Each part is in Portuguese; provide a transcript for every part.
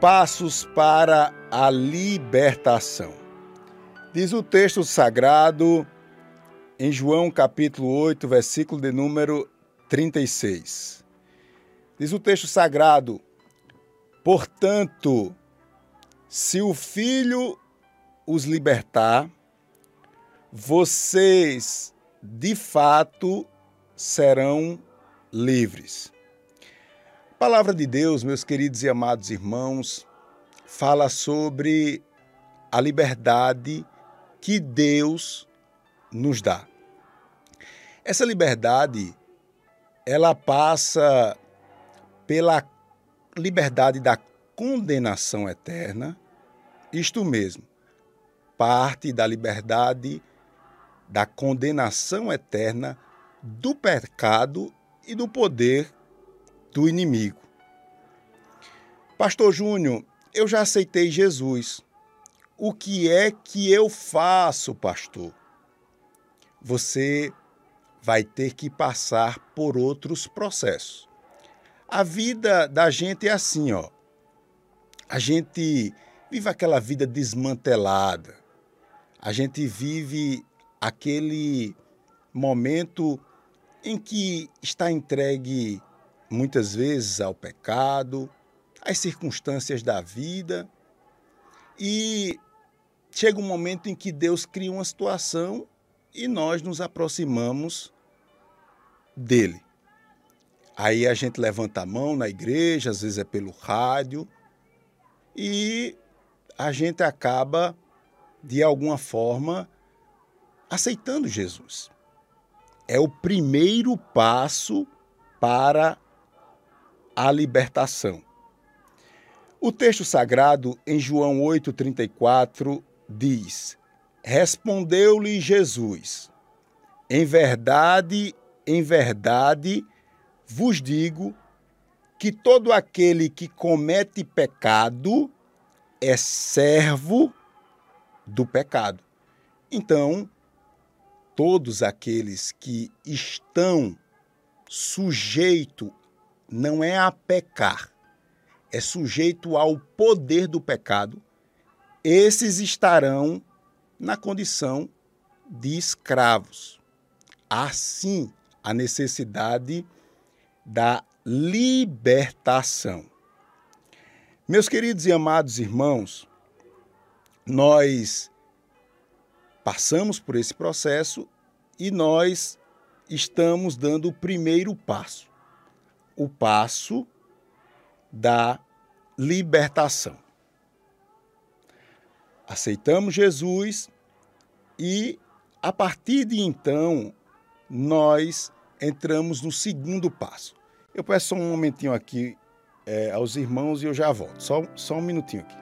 Passos para a libertação. Diz o texto sagrado em João capítulo 8, versículo de número 36. Diz o texto sagrado: Portanto, se o Filho os libertar, vocês de fato serão livres. Palavra de Deus, meus queridos e amados irmãos, fala sobre a liberdade que Deus nos dá. Essa liberdade, ela passa pela liberdade da condenação eterna, isto mesmo, parte da liberdade da condenação eterna do pecado e do poder do inimigo. Pastor Júnior, eu já aceitei Jesus. O que é que eu faço, pastor? Você vai ter que passar por outros processos. A vida da gente é assim, ó. A gente vive aquela vida desmantelada. A gente vive aquele momento em que está entregue muitas vezes ao pecado, às circunstâncias da vida. E chega um momento em que Deus cria uma situação e nós nos aproximamos dele. Aí a gente levanta a mão na igreja, às vezes é pelo rádio, e a gente acaba, de alguma forma, aceitando Jesus. É o primeiro passo para a libertação. O texto sagrado, em João 8,34, diz: Respondeu-lhe Jesus: Em verdade, em verdade vos digo que todo aquele que comete pecado é servo do pecado. Então, todos aqueles que estão sujeito não é a pecar, é sujeito ao poder do pecado, esses estarão na condição de escravos. Assim, a necessidade da libertação. Meus queridos e amados irmãos, nós passamos por esse processo e nós estamos dando o primeiro passo o passo da libertação aceitamos Jesus e, a partir de então, nós entramos no segundo passo. Eu peço só um momentinho aqui é, aos irmãos e eu já volto. Só, só um minutinho aqui.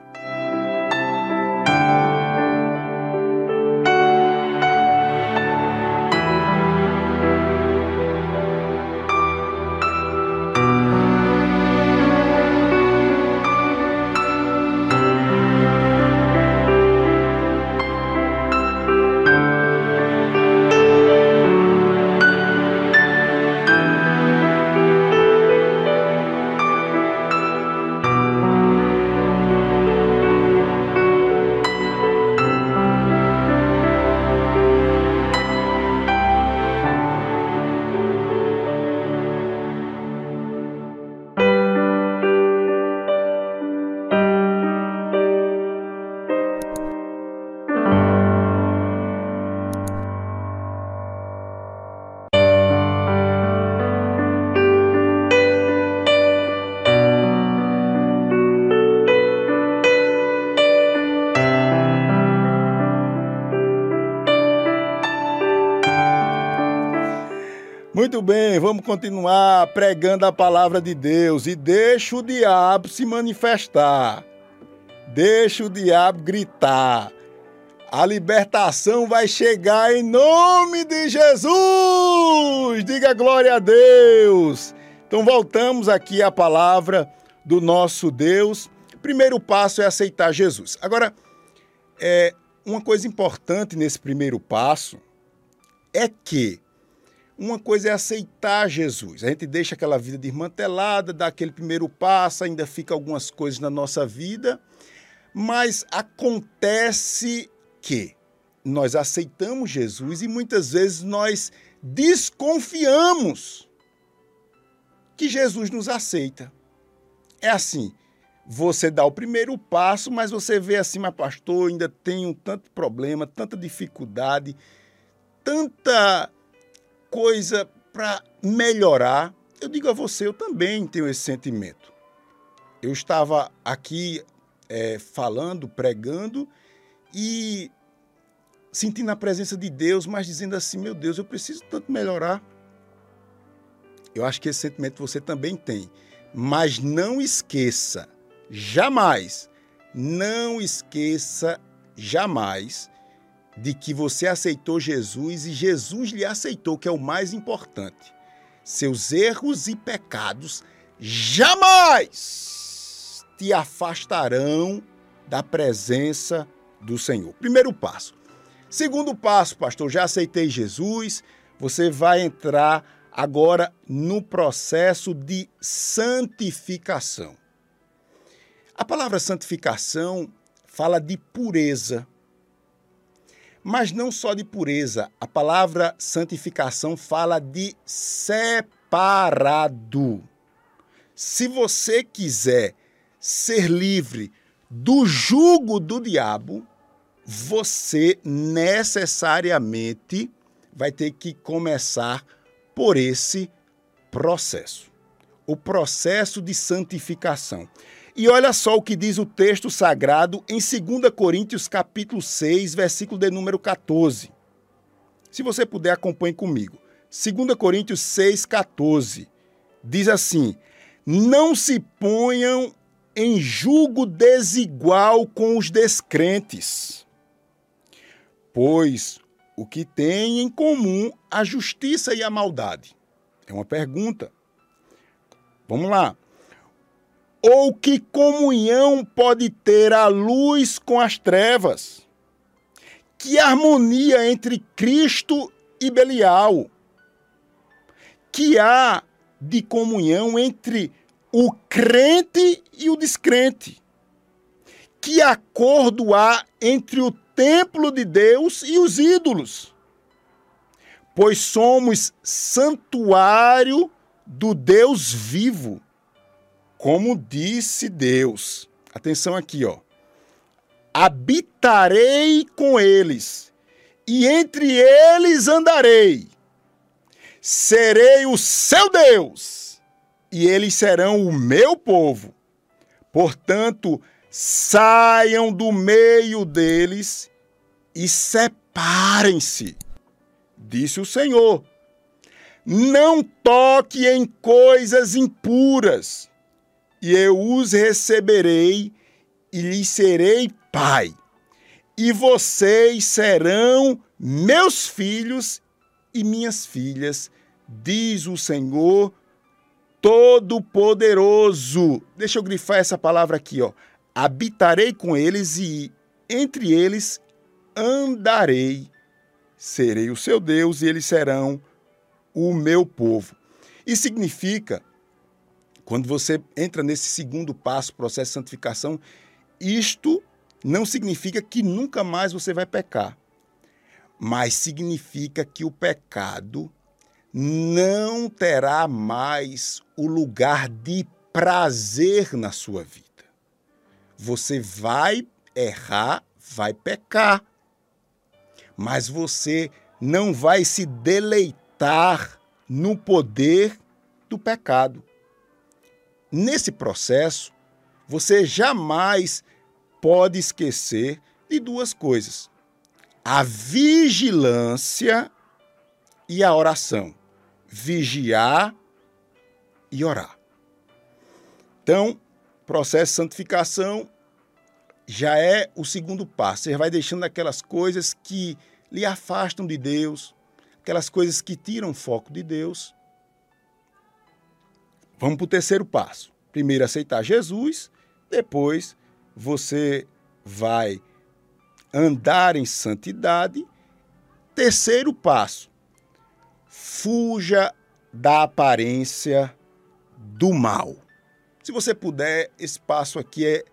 Muito bem, vamos continuar pregando a palavra de Deus e deixa o diabo se manifestar. Deixa o diabo gritar. A libertação vai chegar em nome de Jesus! Diga glória a Deus! Então voltamos aqui à palavra do nosso Deus. Primeiro passo é aceitar Jesus. Agora, é, uma coisa importante nesse primeiro passo é que Uma coisa é aceitar Jesus. A gente deixa aquela vida desmantelada, dá aquele primeiro passo, ainda fica algumas coisas na nossa vida, mas acontece que nós aceitamos Jesus e muitas vezes nós desconfiamos que Jesus nos aceita. É assim, você dá o primeiro passo, mas você vê assim, mas pastor, ainda tenho tanto problema, tanta dificuldade, tanta coisa para melhorar, eu digo a você, eu também tenho esse sentimento. Eu estava aqui é, falando, pregando e sentindo a presença de Deus, mas dizendo assim: meu Deus, eu preciso tanto melhorar. Eu acho que esse sentimento você também tem. Mas não esqueça, jamais, não esqueça jamais de que você aceitou Jesus e Jesus lhe aceitou, que é o mais importante. Seus erros e pecados jamais te afastarão da presença do Senhor. Primeiro passo. Segundo passo, pastor, já aceitei Jesus, você vai entrar agora no processo de santificação. A palavra santificação fala de pureza mas não só de pureza, a palavra santificação fala de separado. Se você quiser ser livre do jugo do diabo, você necessariamente vai ter que começar por esse processo o processo de santificação. E olha só o que diz o texto sagrado em 2 Coríntios capítulo 6, versículo de número 14. Se você puder, acompanhe comigo. 2 Coríntios 6, 14. Diz assim: Não se ponham em julgo desigual com os descrentes, pois o que tem em comum a justiça e a maldade? É uma pergunta. Vamos lá. Ou que comunhão pode ter a luz com as trevas? Que harmonia entre Cristo e Belial? Que há de comunhão entre o crente e o descrente? Que acordo há entre o templo de Deus e os ídolos? Pois somos santuário do Deus vivo como disse Deus. Atenção aqui, ó. Habitarei com eles, e entre eles andarei. Serei o seu Deus, e eles serão o meu povo. Portanto, saiam do meio deles e separem-se, disse o Senhor. Não toque em coisas impuras e eu os receberei e lhes serei pai. E vocês serão meus filhos e minhas filhas, diz o Senhor Todo-Poderoso. Deixa eu grifar essa palavra aqui, ó. Habitarei com eles e entre eles andarei. Serei o seu Deus e eles serão o meu povo. Isso significa quando você entra nesse segundo passo, processo de santificação, isto não significa que nunca mais você vai pecar, mas significa que o pecado não terá mais o lugar de prazer na sua vida. Você vai errar, vai pecar, mas você não vai se deleitar no poder do pecado. Nesse processo, você jamais pode esquecer de duas coisas: a vigilância e a oração. Vigiar e orar. Então, processo de santificação já é o segundo passo. Você vai deixando aquelas coisas que lhe afastam de Deus, aquelas coisas que tiram foco de Deus Vamos para o terceiro passo. Primeiro, aceitar Jesus, depois você vai andar em santidade. Terceiro passo, fuja da aparência do mal. Se você puder, esse passo aqui é,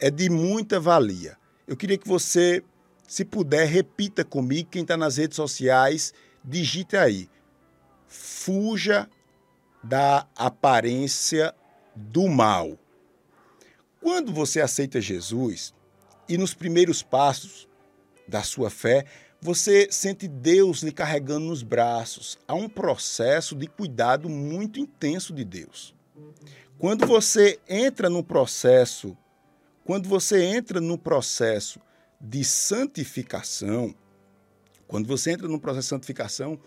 é de muita valia. Eu queria que você, se puder, repita comigo. Quem está nas redes sociais, digite aí. Fuja da aparência do mal. Quando você aceita Jesus e nos primeiros passos da sua fé, você sente Deus lhe carregando nos braços. Há um processo de cuidado muito intenso de Deus. Quando você entra no processo, quando você entra no processo de santificação, quando você entra no processo de santificação,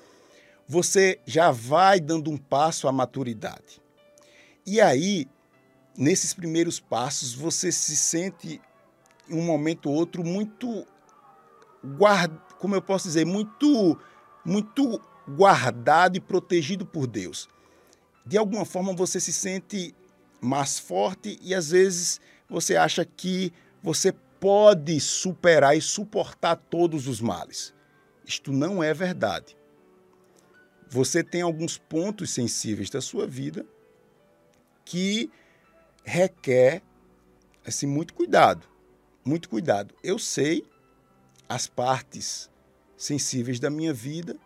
você já vai dando um passo à maturidade. E aí, nesses primeiros passos, você se sente em um momento ou outro muito guarda, como eu posso dizer, muito muito guardado e protegido por Deus. De alguma forma você se sente mais forte e às vezes você acha que você pode superar e suportar todos os males. Isto não é verdade. Você tem alguns pontos sensíveis da sua vida que requer assim muito cuidado, muito cuidado. Eu sei as partes sensíveis da minha vida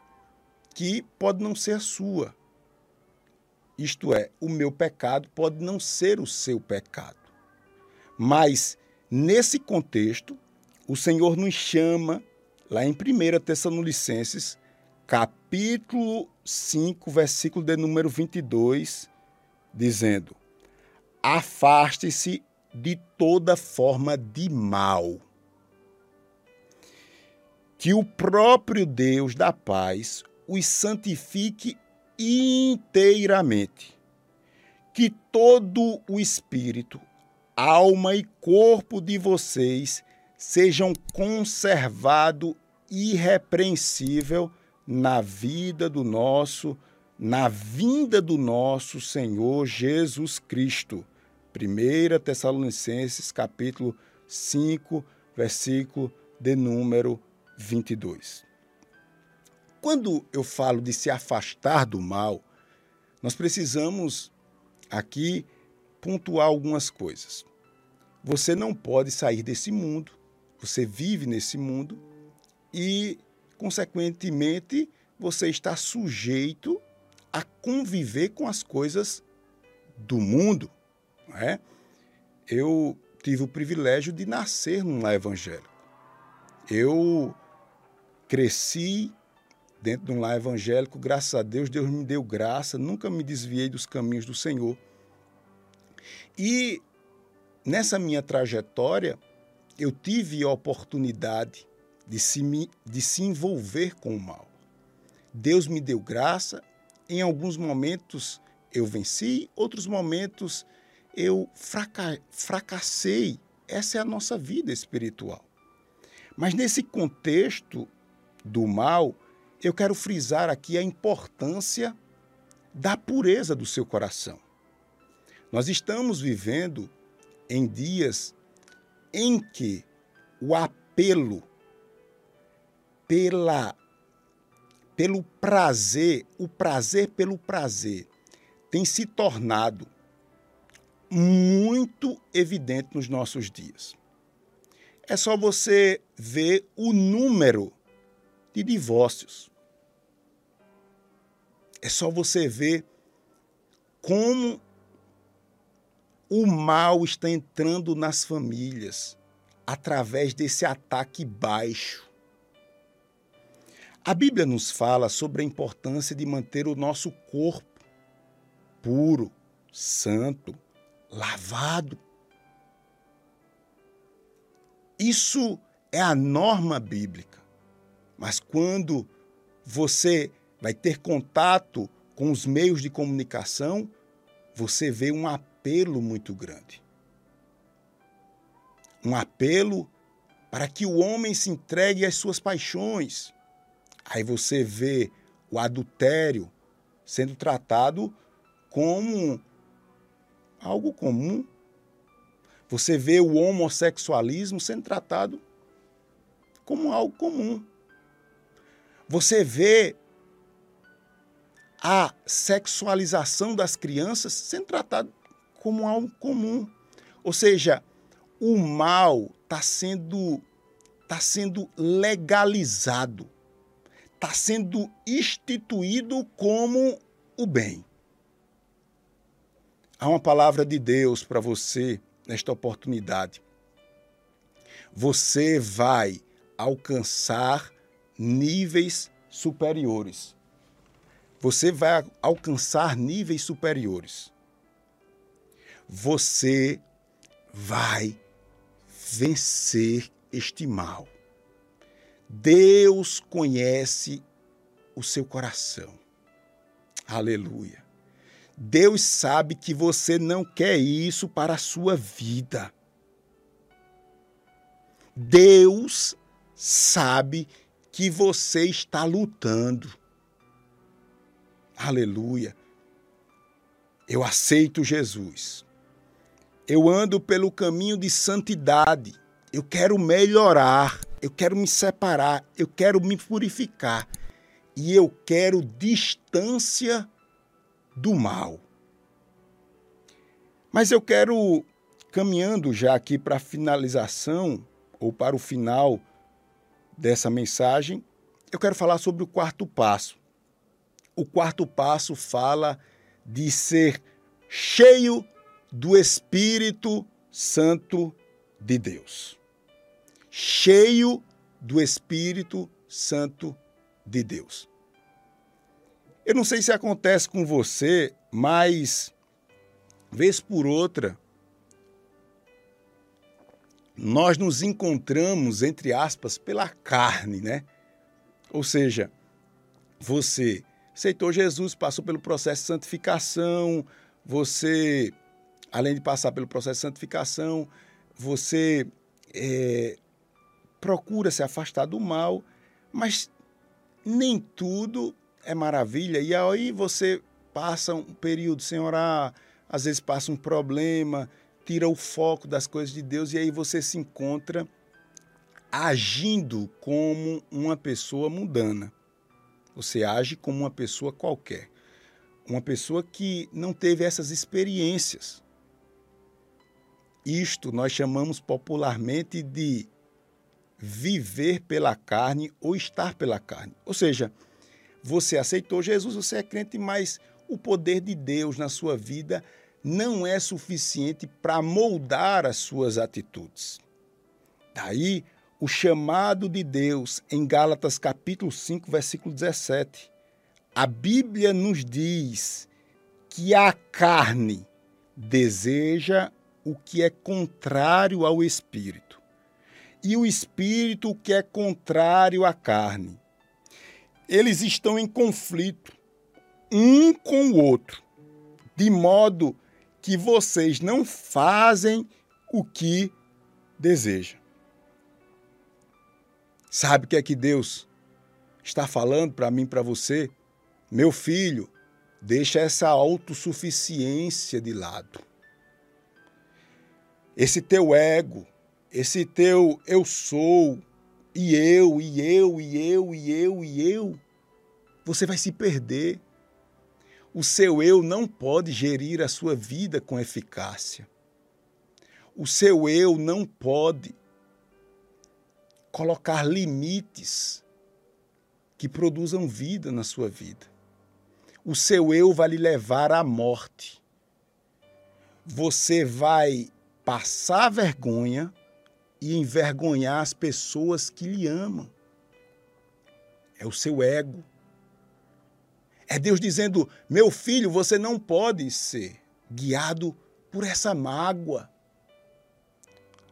que pode não ser a sua. Isto é, o meu pecado pode não ser o seu pecado. Mas nesse contexto, o Senhor nos chama lá em 1 Tessalonicenses, capítulo 5, versículo de número 22, dizendo: Afaste-se de toda forma de mal que o próprio Deus da paz os santifique inteiramente. Que todo o espírito, alma e corpo de vocês sejam conservado irrepreensível na vida do nosso, na vinda do nosso Senhor Jesus Cristo. 1 Tessalonicenses capítulo 5, versículo de número 22. Quando eu falo de se afastar do mal, nós precisamos aqui pontuar algumas coisas. Você não pode sair desse mundo, você vive nesse mundo e, consequentemente, você está sujeito a conviver com as coisas do mundo. Não é? Eu tive o privilégio de nascer num lar evangélico. Eu Cresci dentro de um lar evangélico, graças a Deus, Deus me deu graça, nunca me desviei dos caminhos do Senhor. E nessa minha trajetória, eu tive a oportunidade de se, de se envolver com o mal. Deus me deu graça, em alguns momentos eu venci, outros momentos eu fraca fracassei. Essa é a nossa vida espiritual. Mas nesse contexto do mal, eu quero frisar aqui a importância da pureza do seu coração. Nós estamos vivendo em dias em que o apelo pela pelo prazer, o prazer pelo prazer, tem se tornado muito evidente nos nossos dias. É só você ver o número de divórcios. É só você ver como o mal está entrando nas famílias através desse ataque baixo. A Bíblia nos fala sobre a importância de manter o nosso corpo puro, santo, lavado. Isso é a norma bíblica. Mas quando você vai ter contato com os meios de comunicação, você vê um apelo muito grande. Um apelo para que o homem se entregue às suas paixões. Aí você vê o adultério sendo tratado como algo comum. Você vê o homossexualismo sendo tratado como algo comum. Você vê a sexualização das crianças sendo tratado como algo comum. Ou seja, o mal está sendo, tá sendo legalizado, está sendo instituído como o bem. Há uma palavra de Deus para você nesta oportunidade. Você vai alcançar níveis superiores. Você vai alcançar níveis superiores. Você vai vencer este mal. Deus conhece o seu coração. Aleluia. Deus sabe que você não quer isso para a sua vida. Deus sabe que você está lutando. Aleluia. Eu aceito Jesus. Eu ando pelo caminho de santidade. Eu quero melhorar. Eu quero me separar. Eu quero me purificar. E eu quero distância do mal. Mas eu quero, caminhando já aqui para a finalização, ou para o final dessa mensagem, eu quero falar sobre o quarto passo. O quarto passo fala de ser cheio do Espírito Santo de Deus. Cheio do Espírito Santo de Deus. Eu não sei se acontece com você, mas vez por outra nós nos encontramos entre aspas pela carne, né? Ou seja, você aceitou Jesus, passou pelo processo de santificação, você além de passar pelo processo de santificação, você é, procura se afastar do mal, mas nem tudo é maravilha. E aí você passa um período sem orar, às vezes passa um problema, tira o foco das coisas de Deus e aí você se encontra agindo como uma pessoa mundana. Você age como uma pessoa qualquer. Uma pessoa que não teve essas experiências. Isto nós chamamos popularmente de viver pela carne ou estar pela carne. Ou seja, você aceitou Jesus, você é crente, mas o poder de Deus na sua vida não é suficiente para moldar as suas atitudes. Daí o chamado de Deus em Gálatas capítulo 5, versículo 17. A Bíblia nos diz que a carne deseja o que é contrário ao espírito, e o espírito que é contrário à carne. Eles estão em conflito um com o outro, de modo que vocês não fazem o que desejam. Sabe o que é que Deus está falando para mim, para você? Meu filho, deixa essa autossuficiência de lado esse teu ego, esse teu eu sou, e eu, e eu, e eu, e eu, e eu, você vai se perder. O seu eu não pode gerir a sua vida com eficácia. O seu eu não pode colocar limites que produzam vida na sua vida. O seu eu vai lhe levar à morte. Você vai passar vergonha e envergonhar as pessoas que lhe amam. É o seu ego. É Deus dizendo: meu filho, você não pode ser guiado por essa mágoa.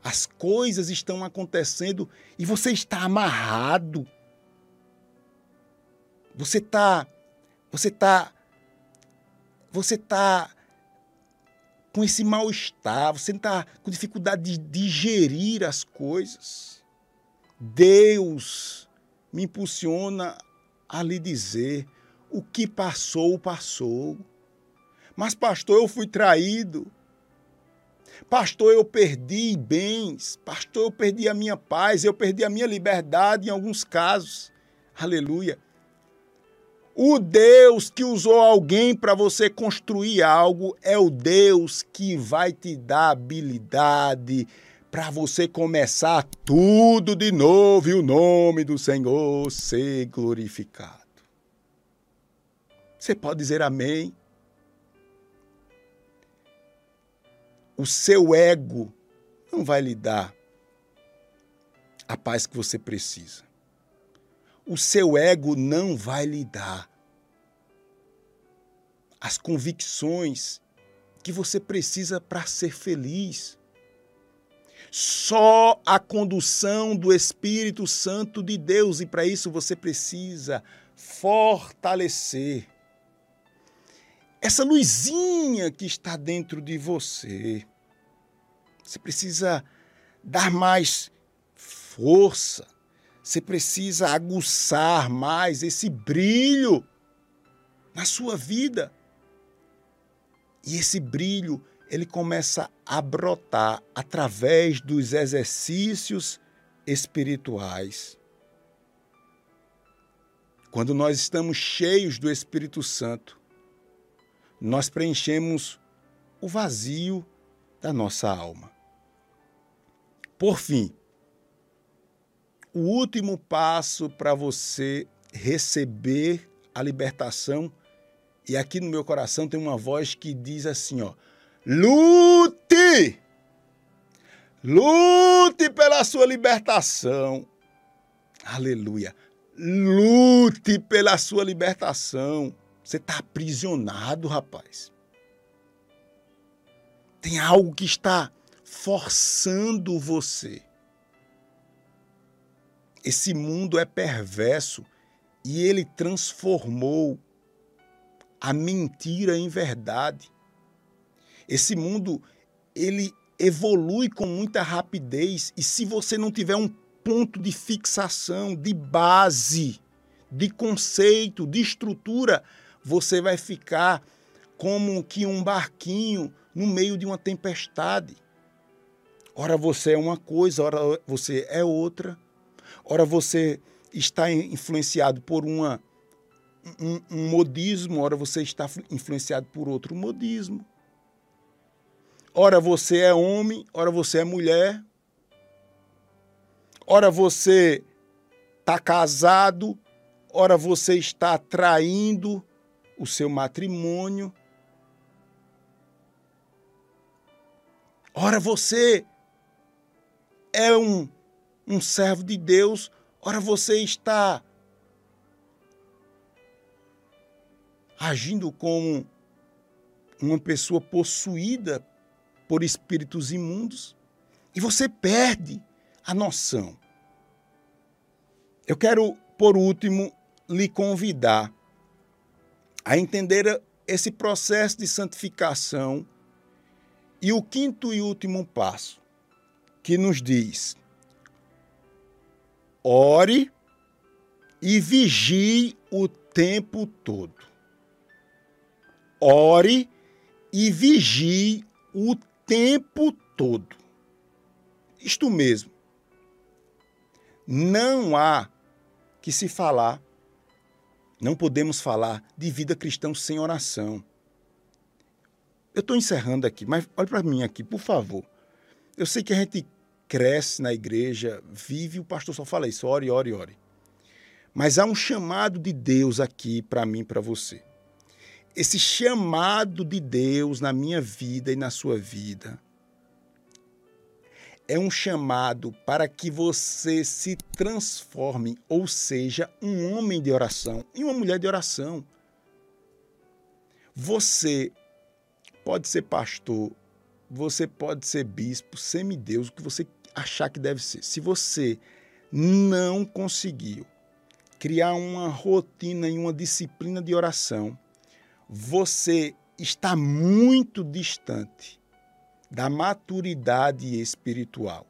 As coisas estão acontecendo e você está amarrado. Você está você está você está com esse mal-estar, você está com dificuldade de digerir as coisas. Deus me impulsiona a lhe dizer: o que passou, passou. Mas, pastor, eu fui traído. Pastor, eu perdi bens. Pastor, eu perdi a minha paz. Eu perdi a minha liberdade em alguns casos. Aleluia. O Deus que usou alguém para você construir algo é o Deus que vai te dar habilidade para você começar tudo de novo e o nome do Senhor ser glorificado. Você pode dizer amém? O seu ego não vai lhe dar a paz que você precisa o seu ego não vai lhe dar as convicções que você precisa para ser feliz. Só a condução do Espírito Santo de Deus, e para isso você precisa fortalecer essa luzinha que está dentro de você. Você precisa dar mais força, você precisa aguçar mais esse brilho na sua vida. E esse brilho, ele começa a brotar através dos exercícios espirituais. Quando nós estamos cheios do Espírito Santo, nós preenchemos o vazio da nossa alma. Por fim, o último passo para você receber a libertação. E aqui no meu coração tem uma voz que diz assim, ó: Lute! Lute pela sua libertação. Aleluia. Lute pela sua libertação. Você está aprisionado, rapaz. Tem algo que está forçando você. Esse mundo é perverso e ele transformou a mentira em verdade. Esse mundo ele evolui com muita rapidez e se você não tiver um ponto de fixação, de base, de conceito, de estrutura, você vai ficar como que um barquinho no meio de uma tempestade. Ora você é uma coisa, ora você é outra. Ora, você está influenciado por uma, um, um modismo, ora, você está influenciado por outro modismo. Ora, você é homem, ora, você é mulher. Ora, você está casado, ora, você está traindo o seu matrimônio. Ora, você é um um servo de Deus, ora você está agindo como uma pessoa possuída por espíritos imundos e você perde a noção. Eu quero, por último, lhe convidar a entender esse processo de santificação e o quinto e último passo, que nos diz: ore e vigie o tempo todo. Ore e vigie o tempo todo. Isto mesmo. Não há que se falar, não podemos falar de vida cristã sem oração. Eu estou encerrando aqui, mas olhe para mim aqui, por favor. Eu sei que a gente cresce na igreja, vive, o pastor só fala isso, ore, ore, ore. Mas há um chamado de Deus aqui para mim, para você. Esse chamado de Deus na minha vida e na sua vida é um chamado para que você se transforme, ou seja, um homem de oração e uma mulher de oração. Você pode ser pastor, você pode ser bispo, semideus, o que você achar que deve ser. Se você não conseguiu criar uma rotina e uma disciplina de oração, você está muito distante da maturidade espiritual.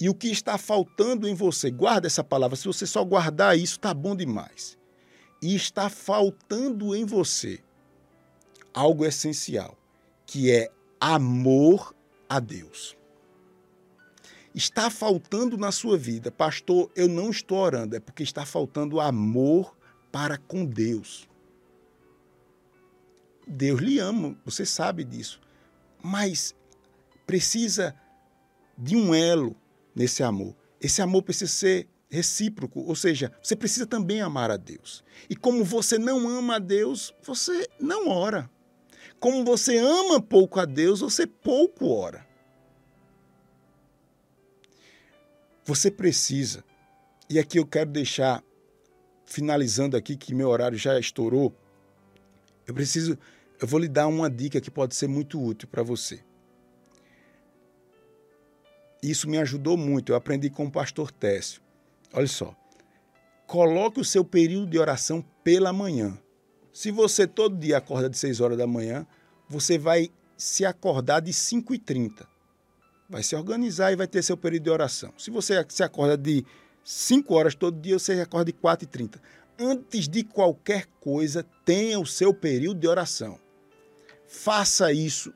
E o que está faltando em você, guarda essa palavra, se você só guardar isso, está bom demais. E está faltando em você algo essencial, que é amor a Deus está faltando na sua vida, pastor, eu não estou orando, é porque está faltando amor para com Deus. Deus lhe ama, você sabe disso. Mas precisa de um elo nesse amor. Esse amor precisa ser recíproco, ou seja, você precisa também amar a Deus. E como você não ama a Deus, você não ora. Como você ama pouco a Deus, você pouco ora. Você precisa, e aqui eu quero deixar, finalizando aqui, que meu horário já estourou, eu preciso, eu vou lhe dar uma dica que pode ser muito útil para você. Isso me ajudou muito, eu aprendi com o pastor Técio. Olha só, coloque o seu período de oração pela manhã. Se você todo dia acorda de 6 horas da manhã, você vai se acordar de 5 e 30 vai se organizar e vai ter seu período de oração. Se você se acorda de 5 horas todo dia, você acorda de 4 e 30. Antes de qualquer coisa, tenha o seu período de oração. Faça isso.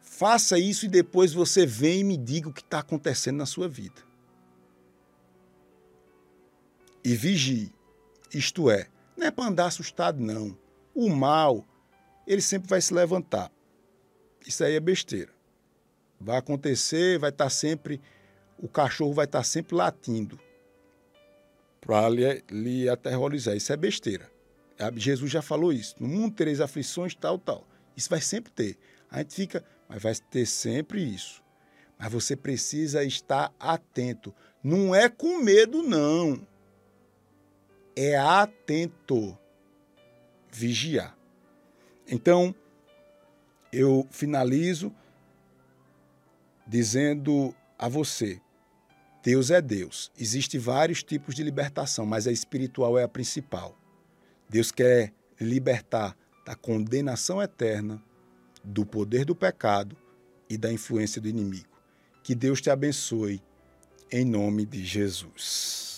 Faça isso e depois você vem e me diga o que está acontecendo na sua vida. E vigie. Isto é, não é para andar assustado, não. O mal, ele sempre vai se levantar. Isso aí é besteira. Vai acontecer, vai estar tá sempre, o cachorro vai estar tá sempre latindo para lhe, lhe aterrorizar. Isso é besteira. Jesus já falou isso. No mundo tereis aflições, tal, tal. Isso vai sempre ter. A gente fica, mas vai ter sempre isso. Mas você precisa estar atento. Não é com medo, não. É atento. Vigiar. Então, eu finalizo dizendo a você: Deus é Deus. Existem vários tipos de libertação, mas a espiritual é a principal. Deus quer libertar da condenação eterna, do poder do pecado e da influência do inimigo. Que Deus te abençoe, em nome de Jesus.